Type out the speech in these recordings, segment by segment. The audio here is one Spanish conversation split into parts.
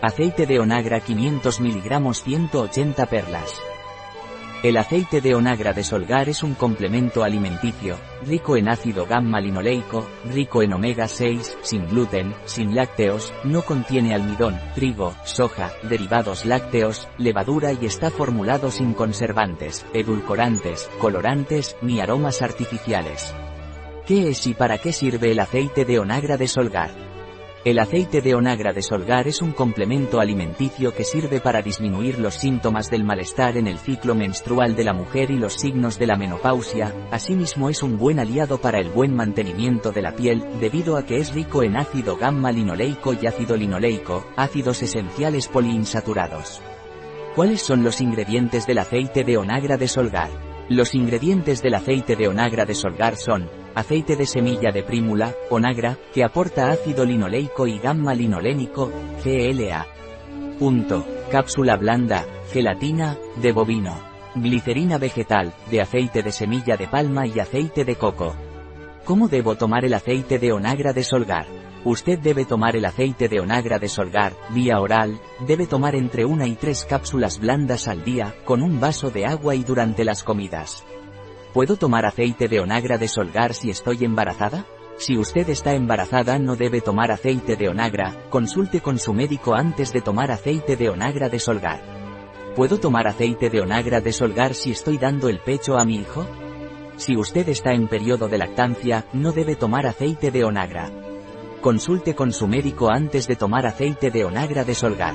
Aceite de onagra 500 mg 180 perlas. El aceite de onagra de solgar es un complemento alimenticio, rico en ácido gamma-linoleico, rico en omega 6, sin gluten, sin lácteos, no contiene almidón, trigo, soja, derivados lácteos, levadura y está formulado sin conservantes, edulcorantes, colorantes, ni aromas artificiales. ¿Qué es y para qué sirve el aceite de onagra de solgar? El aceite de onagra de solgar es un complemento alimenticio que sirve para disminuir los síntomas del malestar en el ciclo menstrual de la mujer y los signos de la menopausia, asimismo es un buen aliado para el buen mantenimiento de la piel, debido a que es rico en ácido gamma-linoleico y ácido linoleico, ácidos esenciales poliinsaturados. ¿Cuáles son los ingredientes del aceite de onagra de solgar? Los ingredientes del aceite de onagra de solgar son, aceite de semilla de prímula, onagra, que aporta ácido linoleico y gamma linolénico, GLA. Punto. Cápsula blanda, gelatina, de bovino. Glicerina vegetal, de aceite de semilla de palma y aceite de coco. ¿Cómo debo tomar el aceite de onagra de solgar? Usted debe tomar el aceite de onagra de solgar, vía oral, debe tomar entre una y tres cápsulas blandas al día, con un vaso de agua y durante las comidas. ¿Puedo tomar aceite de onagra de solgar si estoy embarazada? Si usted está embarazada no debe tomar aceite de onagra, consulte con su médico antes de tomar aceite de onagra de solgar. ¿Puedo tomar aceite de onagra de solgar si estoy dando el pecho a mi hijo? Si usted está en periodo de lactancia, no debe tomar aceite de onagra. Consulte con su médico antes de tomar aceite de onagra de solgar.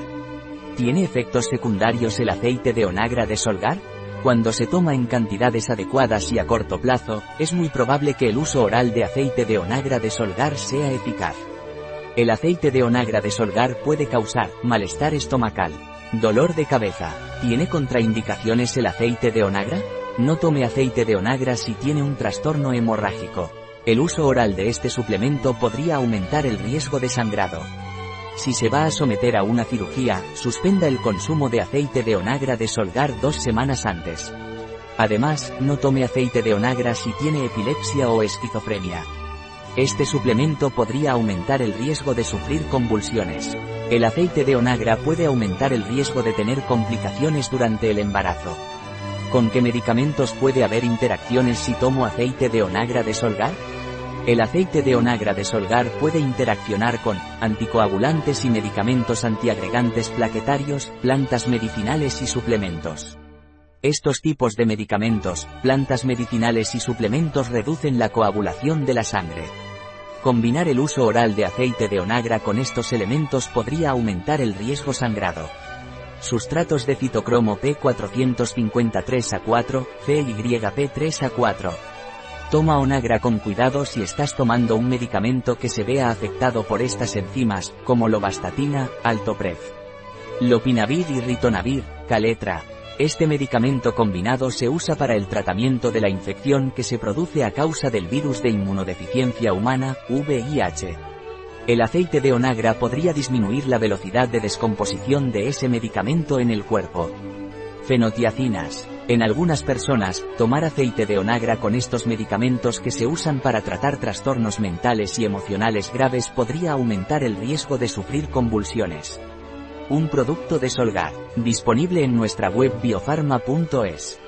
¿Tiene efectos secundarios el aceite de onagra de solgar? Cuando se toma en cantidades adecuadas y a corto plazo, es muy probable que el uso oral de aceite de onagra de solgar sea eficaz. El aceite de onagra de solgar puede causar malestar estomacal, dolor de cabeza. ¿Tiene contraindicaciones el aceite de onagra? No tome aceite de onagra si tiene un trastorno hemorrágico. El uso oral de este suplemento podría aumentar el riesgo de sangrado. Si se va a someter a una cirugía, suspenda el consumo de aceite de onagra de solgar dos semanas antes. Además, no tome aceite de onagra si tiene epilepsia o esquizofrenia. Este suplemento podría aumentar el riesgo de sufrir convulsiones. El aceite de onagra puede aumentar el riesgo de tener complicaciones durante el embarazo. ¿Con qué medicamentos puede haber interacciones si tomo aceite de onagra de solgar? El aceite de onagra de solgar puede interaccionar con anticoagulantes y medicamentos antiagregantes plaquetarios, plantas medicinales y suplementos. Estos tipos de medicamentos, plantas medicinales y suplementos reducen la coagulación de la sangre. Combinar el uso oral de aceite de onagra con estos elementos podría aumentar el riesgo sangrado. Sustratos de citocromo P453 a 4, CYP3 a 4. Toma Onagra con cuidado si estás tomando un medicamento que se vea afectado por estas enzimas, como lovastatina, altopref. Lopinavir y ritonavir, caletra. Este medicamento combinado se usa para el tratamiento de la infección que se produce a causa del virus de inmunodeficiencia humana, VIH. El aceite de onagra podría disminuir la velocidad de descomposición de ese medicamento en el cuerpo. Fenotiacinas. En algunas personas, tomar aceite de onagra con estos medicamentos que se usan para tratar trastornos mentales y emocionales graves podría aumentar el riesgo de sufrir convulsiones. Un producto de Solgar, disponible en nuestra web biofarma.es.